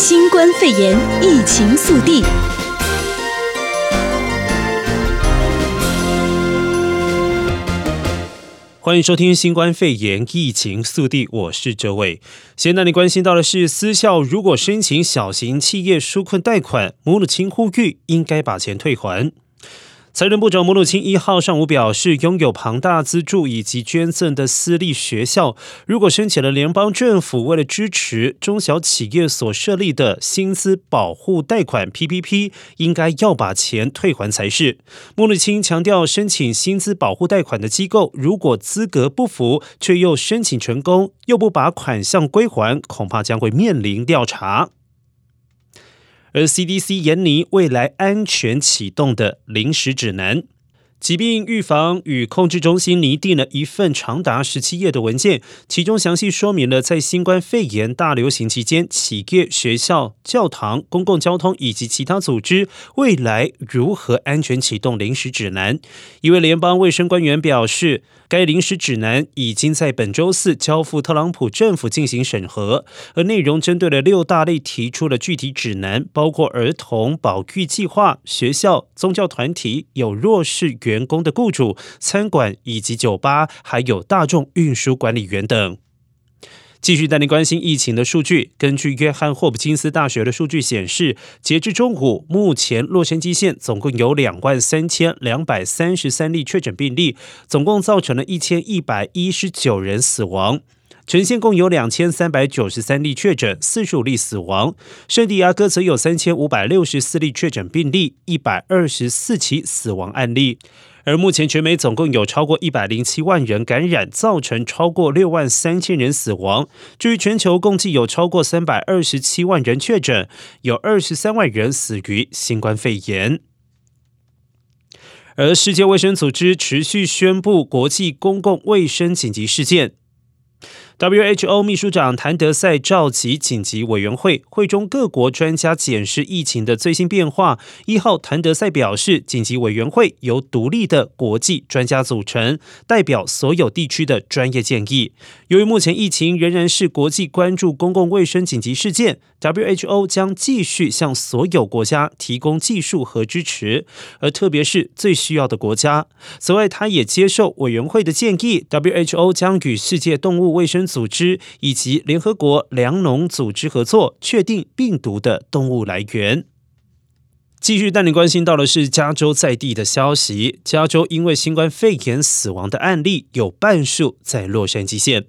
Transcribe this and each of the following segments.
新冠肺炎疫情速递。欢迎收听新冠肺炎疫情速递，我是周伟。现在你关心到的是，私校如果申请小型企业纾困贷款，母乳亲呼吁应该把钱退还。财政部长母努钦一号上午表示，拥有庞大资助以及捐赠的私立学校，如果申请了联邦政府为了支持中小企业所设立的薪资保护贷款 （PPP），应该要把钱退还才是。母努钦强调，申请薪资保护贷款的机构，如果资格不符，却又申请成功，又不把款项归还，恐怕将会面临调查。而 CDC 研拟未来安全启动的临时指南。疾病预防与控制中心拟定了一份长达十七页的文件，其中详细说明了在新冠肺炎大流行期间，企业、学校、教堂、公共交通以及其他组织未来如何安全启动临时指南。一位联邦卫生官员表示，该临时指南已经在本周四交付特朗普政府进行审核，而内容针对了六大类提出了具体指南，包括儿童保育计划、学校、宗教团体、有弱势员工的雇主、餐馆以及酒吧，还有大众运输管理员等。继续带您关心疫情的数据。根据约翰霍普金斯大学的数据显示，截至中午，目前洛杉矶县总共有两万三千两百三十三例确诊病例，总共造成了一千一百一十九人死亡。全县共有两千三百九十三例确诊，四十五例死亡。圣地亚哥则有三千五百六十四例确诊病例，一百二十四起死亡案例。而目前全美总共有超过一百零七万人感染，造成超过六万三千人死亡。至于全球，共计有超过三百二十七万人确诊，有二十三万人死于新冠肺炎。而世界卫生组织持续宣布国际公共卫生紧急事件。WHO 秘书长谭德赛召集紧急委员会，会中各国专家检视疫情的最新变化。一号，谭德赛表示，紧急委员会由独立的国际专家组成，代表所有地区的专业建议。由于目前疫情仍然是国际关注公共卫生紧急事件，WHO 将继续向所有国家提供技术和支持，而特别是最需要的国家。此外，他也接受委员会的建议，WHO 将与世界动物卫生组织以及联合国粮农组织合作，确定病毒的动物来源。继续带你关心到的是加州在地的消息，加州因为新冠肺炎死亡的案例有半数在洛杉矶县。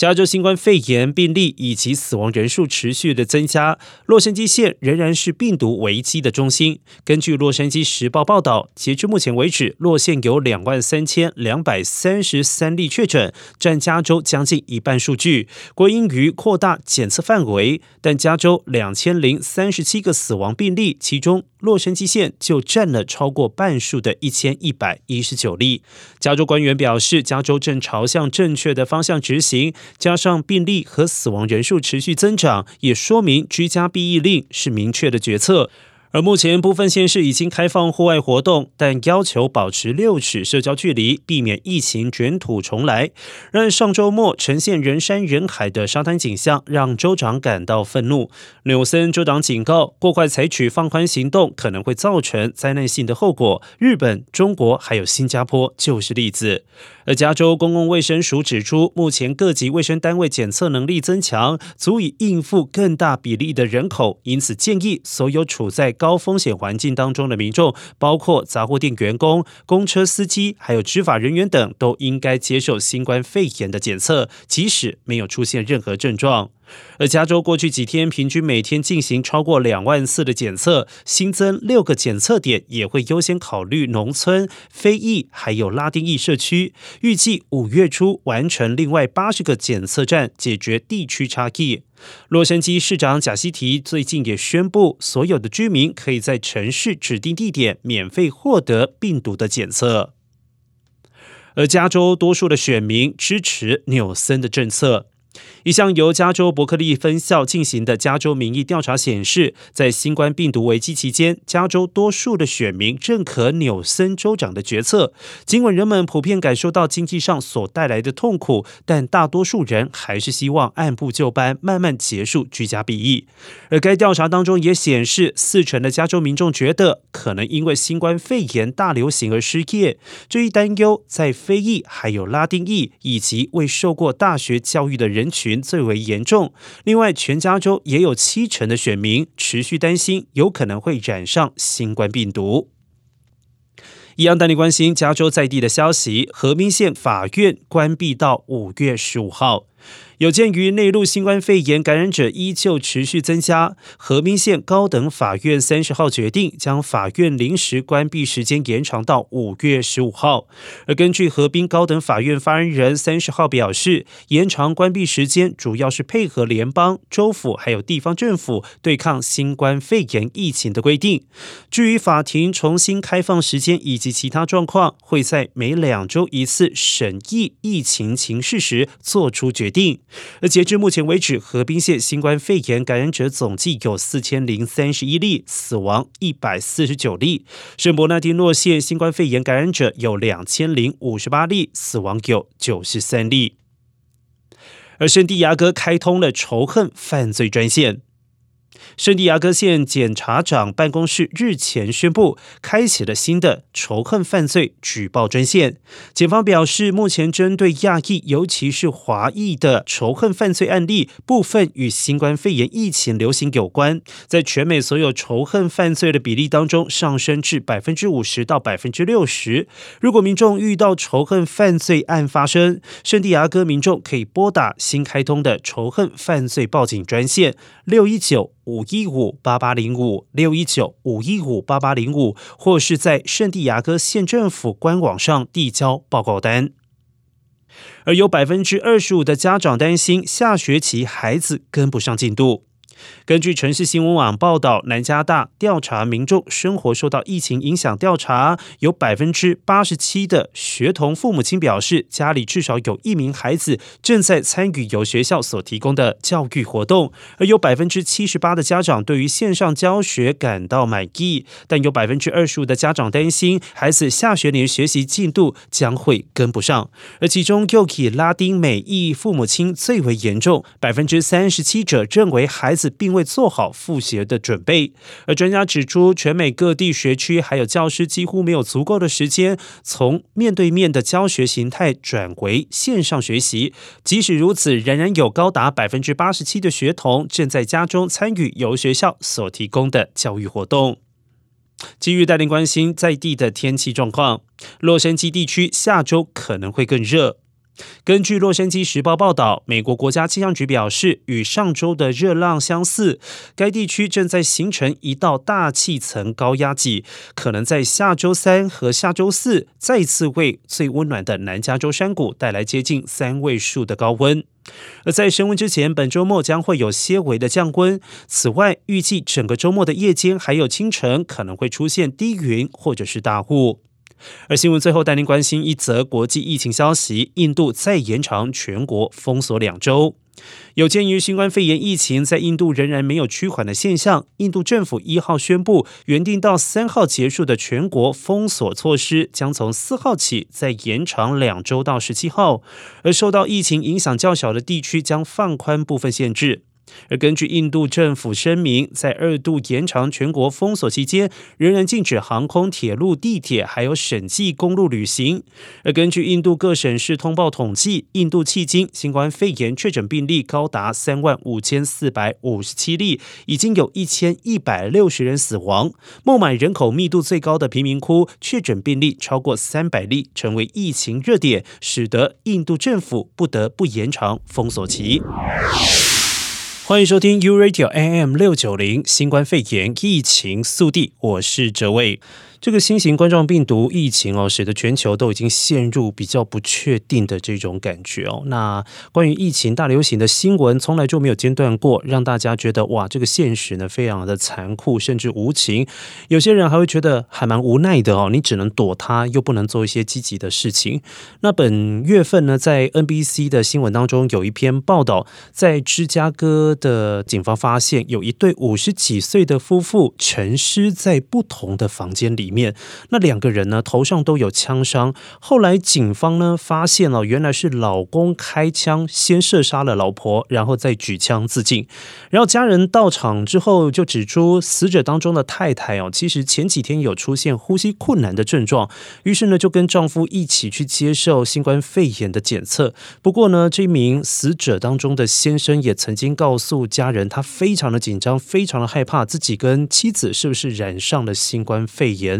加州新冠肺炎病例以及死亡人数持续的增加，洛杉矶县仍然是病毒危机的中心。根据《洛杉矶时报》报道，截至目前为止，洛县有两万三千两百三十三例确诊，占加州将近一半数据。国应于扩大检测范围，但加州两千零三十七个死亡病例，其中洛杉矶县就占了超过半数的一千一百一十九例。加州官员表示，加州正朝向正确的方向执行。加上病例和死亡人数持续增长，也说明居家避疫令是明确的决策。而目前部分县市已经开放户外活动，但要求保持六尺社交距离，避免疫情卷土重来。让上周末呈现人山人海的沙滩景象，让州长感到愤怒。纽森州长警告，过快采取放宽行动可能会造成灾难性的后果。日本、中国还有新加坡就是例子。而加州公共卫生署指出，目前各级卫生单位检测能力增强，足以应付更大比例的人口，因此建议所有处在高风险环境当中的民众，包括杂货店员工、公车司机，还有执法人员等，都应该接受新冠肺炎的检测，即使没有出现任何症状。而加州过去几天平均每天进行超过两万次的检测，新增六个检测点，也会优先考虑农村、非裔还有拉丁裔社区。预计五月初完成另外八十个检测站，解决地区差异。洛杉矶市长贾西提最近也宣布，所有的居民可以在城市指定地点免费获得病毒的检测。而加州多数的选民支持纽森的政策。一项由加州伯克利分校进行的加州民意调查显示，在新冠病毒危机期间，加州多数的选民认可纽森州长的决策。尽管人们普遍感受到经济上所带来的痛苦，但大多数人还是希望按部就班，慢慢结束居家避疫。而该调查当中也显示，四成的加州民众觉得可能因为新冠肺炎大流行而失业。这一担忧在非裔、还有拉丁裔以及未受过大学教育的人。人群最为严重。另外，全加州也有七成的选民持续担心有可能会染上新冠病毒。一样带你关心加州在地的消息：河滨县法院关闭到五月十五号。有鉴于内陆新冠肺炎感染者依旧持续增加，河滨县高等法院三十号决定将法院临时关闭时间延长到五月十五号。而根据河滨高等法院发言人三十号表示，延长关闭时间主要是配合联邦、州府还有地方政府对抗新冠肺炎疫情的规定。至于法庭重新开放时间以及其他状况，会在每两周一次审议疫情情势时做出决定。而截至目前为止，河滨县新冠肺炎感染者总计有四千零三十一例，死亡一百四十九例。圣伯纳迪诺县新冠肺炎感染者有两千零五十八例，死亡有九十三例。而圣地牙哥开通了仇恨犯罪专线。圣地牙哥县检察长办公室日前宣布，开启了新的仇恨犯罪举报专线。检方表示，目前针对亚裔，尤其是华裔的仇恨犯罪案例，部分与新冠肺炎疫情流行有关，在全美所有仇恨犯罪的比例当中上升至百分之五十到百分之六十。如果民众遇到仇恨犯罪案发生，圣地牙哥民众可以拨打新开通的仇恨犯罪报警专线六一九。五一五八八零五六一九五一五八八零五，或是在圣地牙哥县政府官网上递交报告单。而有百分之二十五的家长担心下学期孩子跟不上进度。根据城市新闻网报道，南加大调查民众生活受到疫情影响调查，有百分之八十七的学童父母亲表示，家里至少有一名孩子正在参与由学校所提供的教育活动，而有百分之七十八的家长对于线上教学感到满意，但有百分之二十五的家长担心孩子下学年学习进度将会跟不上，而其中又以拉丁美裔父母亲最为严重，百分之三十七者认为孩子。并未做好复学的准备，而专家指出，全美各地学区还有教师几乎没有足够的时间从面对面的教学形态转为线上学习。即使如此，仍然有高达百分之八十七的学童正在家中参与由学校所提供的教育活动。基于带领关心在地的天气状况，洛杉矶地区下周可能会更热。根据《洛杉矶时报》报道，美国国家气象局表示，与上周的热浪相似，该地区正在形成一道大气层高压脊，可能在下周三和下周四再次为最温暖的南加州山谷带来接近三位数的高温。而在升温之前，本周末将会有些微的降温。此外，预计整个周末的夜间还有清晨可能会出现低云或者是大雾。而新闻最后带您关心一则国际疫情消息：印度再延长全国封锁两周。有鉴于新冠肺炎疫情在印度仍然没有趋缓的现象，印度政府一号宣布，原定到三号结束的全国封锁措施将从四号起再延长两周到十七号。而受到疫情影响较小的地区将放宽部分限制。而根据印度政府声明，在二度延长全国封锁期间，仍然禁止航空、铁路、地铁还有省际公路旅行。而根据印度各省市通报统计，印度迄今新冠肺炎确诊病例高达三万五千四百五十七例，已经有一千一百六十人死亡。孟买人口密度最高的贫民窟确诊病例超过三百例，成为疫情热点，使得印度政府不得不延长封锁期。欢迎收听 U Radio AM 六九零新冠肺炎疫情速递，我是哲伟。这个新型冠状病毒疫情哦，使得全球都已经陷入比较不确定的这种感觉哦。那关于疫情大流行的新闻，从来就没有间断过，让大家觉得哇，这个现实呢非常的残酷，甚至无情。有些人还会觉得还蛮无奈的哦，你只能躲它，又不能做一些积极的事情。那本月份呢，在 NBC 的新闻当中有一篇报道，在芝加哥的警方发现有一对五十几岁的夫妇沉尸在不同的房间里面，那两个人呢，头上都有枪伤。后来警方呢发现了，原来是老公开枪先射杀了老婆，然后再举枪自尽。然后家人到场之后就指出，死者当中的太太哦，其实前几天有出现呼吸困难的症状，于是呢就跟丈夫一起去接受新冠肺炎的检测。不过呢，这名死者当中的先生也曾经告诉家人，他非常的紧张，非常的害怕自己跟妻子是不是染上了新冠肺炎。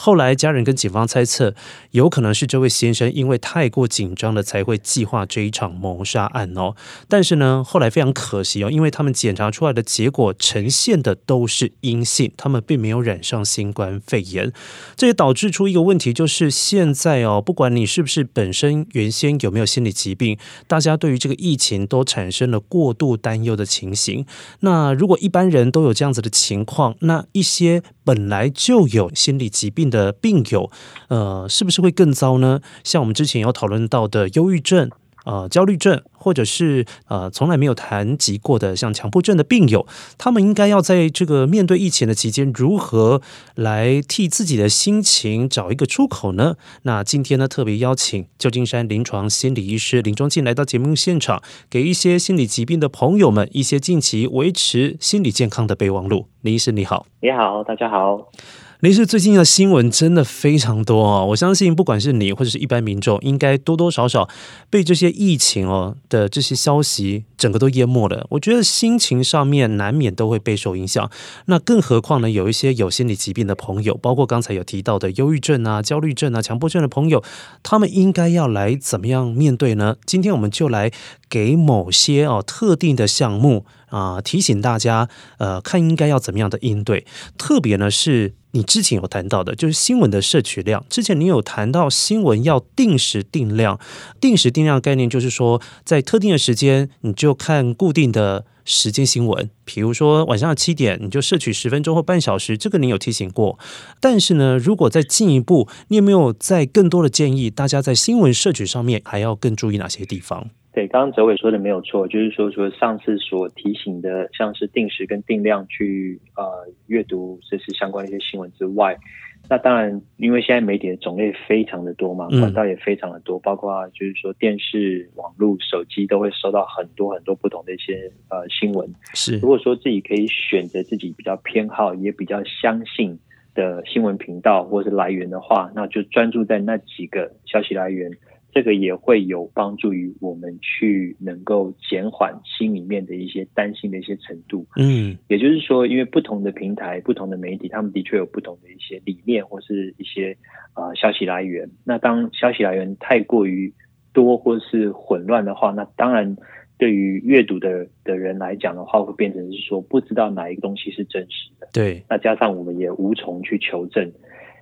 后来，家人跟警方猜测，有可能是这位先生因为太过紧张了，才会计划这一场谋杀案哦。但是呢，后来非常可惜哦，因为他们检查出来的结果呈现的都是阴性，他们并没有染上新冠肺炎。这也导致出一个问题，就是现在哦，不管你是不是本身原先有没有心理疾病，大家对于这个疫情都产生了过度担忧的情形。那如果一般人都有这样子的情况，那一些本来就有心理疾病的病友，呃，是不是会更糟呢？像我们之前有讨论到的忧郁症、呃，焦虑症，或者是呃，从来没有谈及过的像强迫症的病友，他们应该要在这个面对疫情的期间，如何来替自己的心情找一个出口呢？那今天呢，特别邀请旧金山临床心理医师林忠进来到节目现场，给一些心理疾病的朋友们一些近期维持心理健康的备忘录。林医师你好，你好，大家好。林医师，最近的新闻真的非常多哦，我相信不管是你或者是一般民众，应该多多少少被这些疫情哦的这些消息整个都淹没了。我觉得心情上面难免都会备受影响。那更何况呢，有一些有心理疾病的朋友，包括刚才有提到的忧郁症啊、焦虑症啊、强迫症的朋友，他们应该要来怎么样面对呢？今天我们就来给某些哦特定的项目啊提醒大家，呃，看应该要怎么样的应对。特别呢是。你之前有谈到的，就是新闻的摄取量。之前你有谈到新闻要定时定量，定时定量概念就是说，在特定的时间，你就看固定的时间新闻。比如说晚上七点，你就摄取十分钟或半小时。这个你有提醒过。但是呢，如果再进一步，你有没有在更多的建议？大家在新闻摄取上面还要更注意哪些地方？对，刚刚哲伟说的没有错，就是说，说上次所提醒的，像是定时跟定量去呃阅读这是相关的一些新闻之外，那当然，因为现在媒体的种类非常的多嘛，管道也非常的多，嗯、包括就是说电视、网络、手机都会收到很多很多不同的一些呃新闻。是，如果说自己可以选择自己比较偏好也比较相信的新闻频道或是来源的话，那就专注在那几个消息来源。这个也会有帮助于我们去能够减缓心里面的一些担心的一些程度。嗯，也就是说，因为不同的平台、不同的媒体，他们的确有不同的一些理念或是一些呃消息来源。那当消息来源太过于多或是混乱的话，那当然对于阅读的的人来讲的话，会变成是说不知道哪一个东西是真实的。对，那加上我们也无从去求证。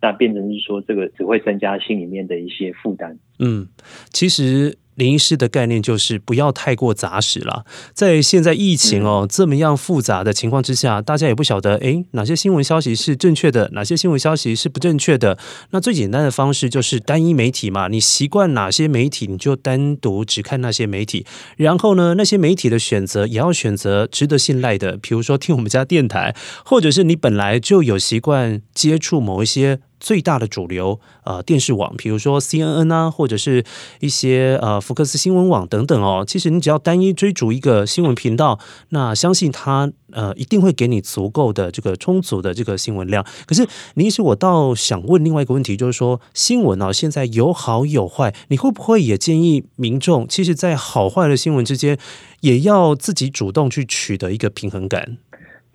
那变成是说，这个只会增加心里面的一些负担。嗯，其实。林医师的概念就是不要太过杂食了。在现在疫情哦这么样复杂的情况之下，大家也不晓得诶哪些新闻消息是正确的，哪些新闻消息是不正确的。那最简单的方式就是单一媒体嘛，你习惯哪些媒体，你就单独只看那些媒体。然后呢，那些媒体的选择也要选择值得信赖的，比如说听我们家电台，或者是你本来就有习惯接触某一些。最大的主流呃电视网，比如说 CNN 啊，或者是一些呃福克斯新闻网等等哦。其实你只要单一追逐一个新闻频道，那相信它呃一定会给你足够的这个充足的这个新闻量。可是，林医师，我倒想问另外一个问题，就是说新闻啊现在有好有坏，你会不会也建议民众，其实，在好坏的新闻之间，也要自己主动去取得一个平衡感？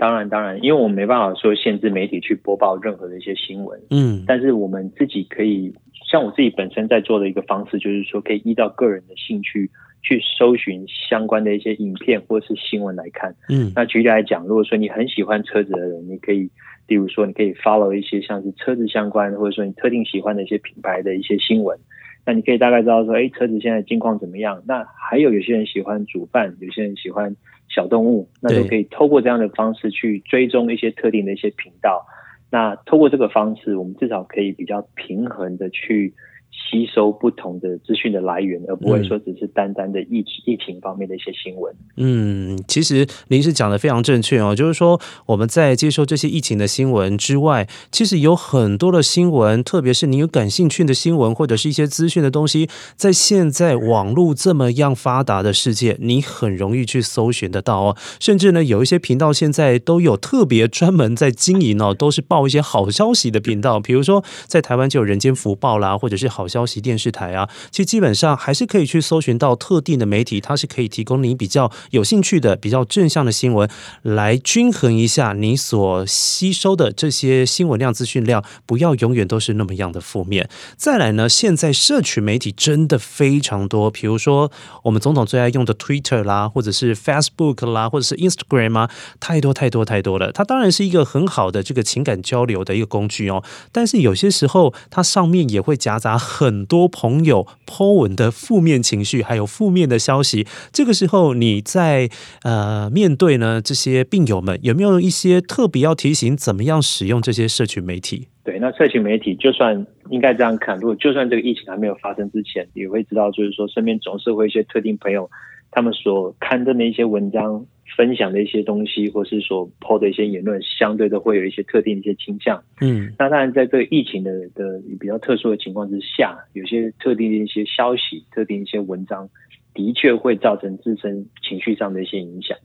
当然，当然，因为我们没办法说限制媒体去播报任何的一些新闻，嗯，但是我们自己可以，像我自己本身在做的一个方式，就是说可以依照个人的兴趣去搜寻相关的一些影片或是新闻来看，嗯，那举例来讲，如果说你很喜欢车子的人，你可以，例如说你可以 follow 一些像是车子相关，或者说你特定喜欢的一些品牌的一些新闻，那你可以大概知道说，哎，车子现在近况怎么样？那还有有些人喜欢煮饭，有些人喜欢。小动物，那就可以透过这样的方式去追踪一些特定的一些频道。那透过这个方式，我们至少可以比较平衡的去。吸收不同的资讯的来源，而不会说只是单单的疫疫情方面的一些新闻。嗯，其实您是讲的非常正确哦，就是说我们在接收这些疫情的新闻之外，其实有很多的新闻，特别是你有感兴趣的新闻或者是一些资讯的东西，在现在网络这么样发达的世界，你很容易去搜寻得到哦。甚至呢，有一些频道现在都有特别专门在经营哦，都是报一些好消息的频道，比如说在台湾就有人间福报啦，或者是好。好消息电视台啊，其实基本上还是可以去搜寻到特定的媒体，它是可以提供你比较有兴趣的、比较正向的新闻，来均衡一下你所吸收的这些新闻量、资讯量，不要永远都是那么样的负面。再来呢，现在社群媒体真的非常多，比如说我们总统最爱用的 Twitter 啦，或者是 Facebook 啦，或者是 Instagram 啊，太多太多太多了。它当然是一个很好的这个情感交流的一个工具哦，但是有些时候它上面也会夹杂。很多朋友 po 文的负面情绪，还有负面的消息，这个时候你在呃面对呢这些病友们，有没有一些特别要提醒，怎么样使用这些社群媒体？对，那社群媒体就算应该这样看，如果就算这个疫情还没有发生之前，也会知道，就是说身边总是会一些特定朋友，他们所刊登的一些文章。分享的一些东西，或是说 po 的一些言论，相对都会有一些特定的一些倾向。嗯，那当然，在这个疫情的的比较特殊的情况之下，有些特定的一些消息、特定一些文章，的确会造成自身情绪上的一些影响。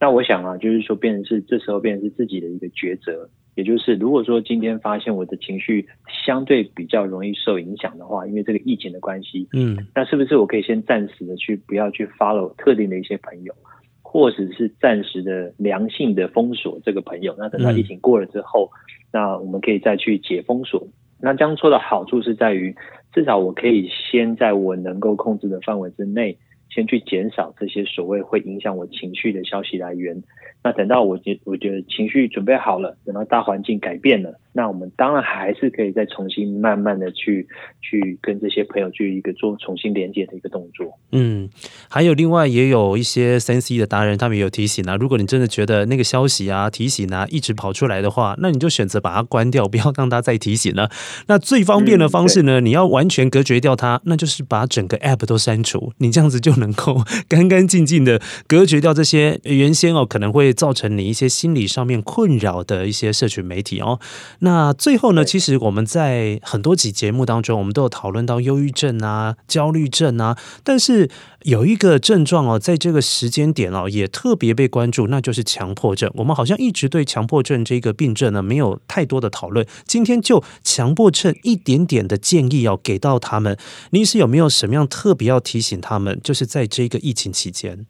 那我想啊，就是说，变成是这时候变成是自己的一个抉择，也就是如果说今天发现我的情绪相对比较容易受影响的话，因为这个疫情的关系，嗯，那是不是我可以先暂时的去不要去 follow 特定的一些朋友？或者是暂时的良性的封锁这个朋友，那等到疫情过了之后，嗯、那我们可以再去解封锁。那这样做的好处是在于，至少我可以先在我能够控制的范围之内，先去减少这些所谓会影响我情绪的消息来源。那等到我觉我觉得情绪准备好了，等到大环境改变了。那我们当然还是可以再重新慢慢的去去跟这些朋友去一个做重新连接的一个动作。嗯，还有另外也有一些三 C 的达人，他们也有提醒啊，如果你真的觉得那个消息啊提醒啊一直跑出来的话，那你就选择把它关掉，不要让它再提醒了。那最方便的方式呢，嗯、你要完全隔绝掉它，那就是把整个 App 都删除，你这样子就能够 干干净净的隔绝掉这些原先哦可能会造成你一些心理上面困扰的一些社群媒体哦。那最后呢，其实我们在很多集节目当中，我们都有讨论到忧郁症啊、焦虑症啊，但是有一个症状哦，在这个时间点哦，也特别被关注，那就是强迫症。我们好像一直对强迫症这个病症呢，没有太多的讨论。今天就强迫症一点点的建议要给到他们，你是有没有什么样特别要提醒他们？就是在这个疫情期间。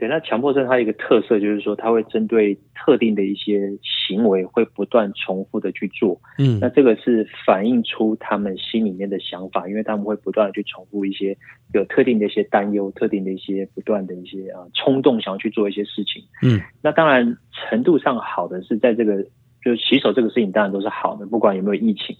对，那强迫症它一个特色就是说，它会针对特定的一些行为，会不断重复的去做。嗯，那这个是反映出他们心里面的想法，因为他们会不断的去重复一些有特定的一些担忧、特定的一些不断的一些啊冲动，想要去做一些事情。嗯，那当然程度上好的是在这个，就洗手这个事情当然都是好的，不管有没有疫情，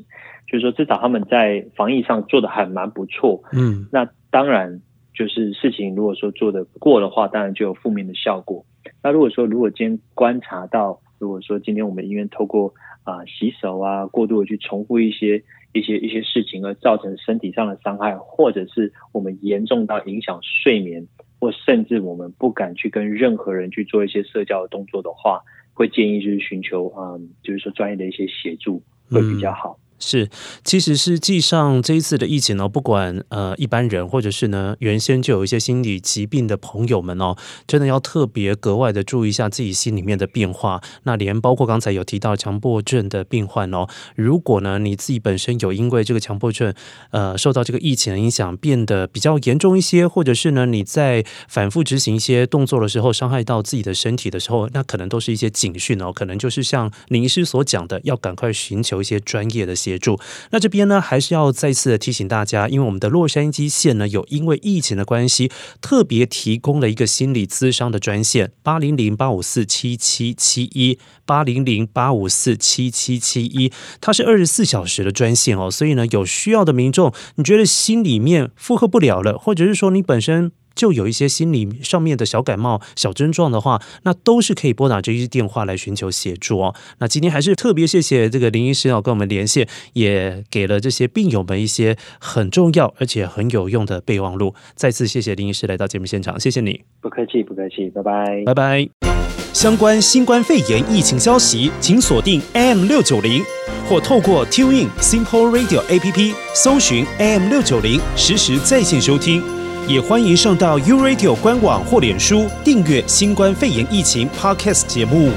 就是说至少他们在防疫上做的还蛮不错。嗯，那当然。就是事情如果说做的过的话，当然就有负面的效果。那如果说如果今天观察到，如果说今天我们医院透过啊、呃、洗手啊，过度的去重复一些一些一些事情，而造成身体上的伤害，或者是我们严重到影响睡眠，或甚至我们不敢去跟任何人去做一些社交的动作的话，会建议就是寻求啊、呃，就是说专业的一些协助会比较好。是，其实实际上这一次的疫情呢，不管呃一般人或者是呢原先就有一些心理疾病的朋友们哦，真的要特别格外的注意一下自己心里面的变化。那连包括刚才有提到强迫症的病患哦，如果呢你自己本身有因为这个强迫症呃受到这个疫情的影响变得比较严重一些，或者是呢你在反复执行一些动作的时候伤害到自己的身体的时候，那可能都是一些警讯哦，可能就是像林医师所讲的，要赶快寻求一些专业的协协助。那这边呢，还是要再次的提醒大家，因为我们的洛杉矶县呢，有因为疫情的关系，特别提供了一个心理咨商的专线八零零八五四七七七一八零零八五四七七七一，它是二十四小时的专线哦。所以呢，有需要的民众，你觉得心里面负荷不了了，或者是说你本身。就有一些心理上面的小感冒、小症状的话，那都是可以拨打这一电话来寻求协助哦。那今天还是特别谢谢这个林医师哦，跟我们连线，也给了这些病友们一些很重要而且很有用的备忘录。再次谢谢林医师来到节目现场，谢谢你。不客气，不客气，拜拜，拜拜。相关新冠肺炎疫情消息，请锁定 AM 六九零，或透过 TuneIn Simple Radio APP 搜寻 AM 六九零，实时在线收听。也欢迎上到 U Radio 官网或脸书订阅新冠肺炎疫情 Podcast 节目。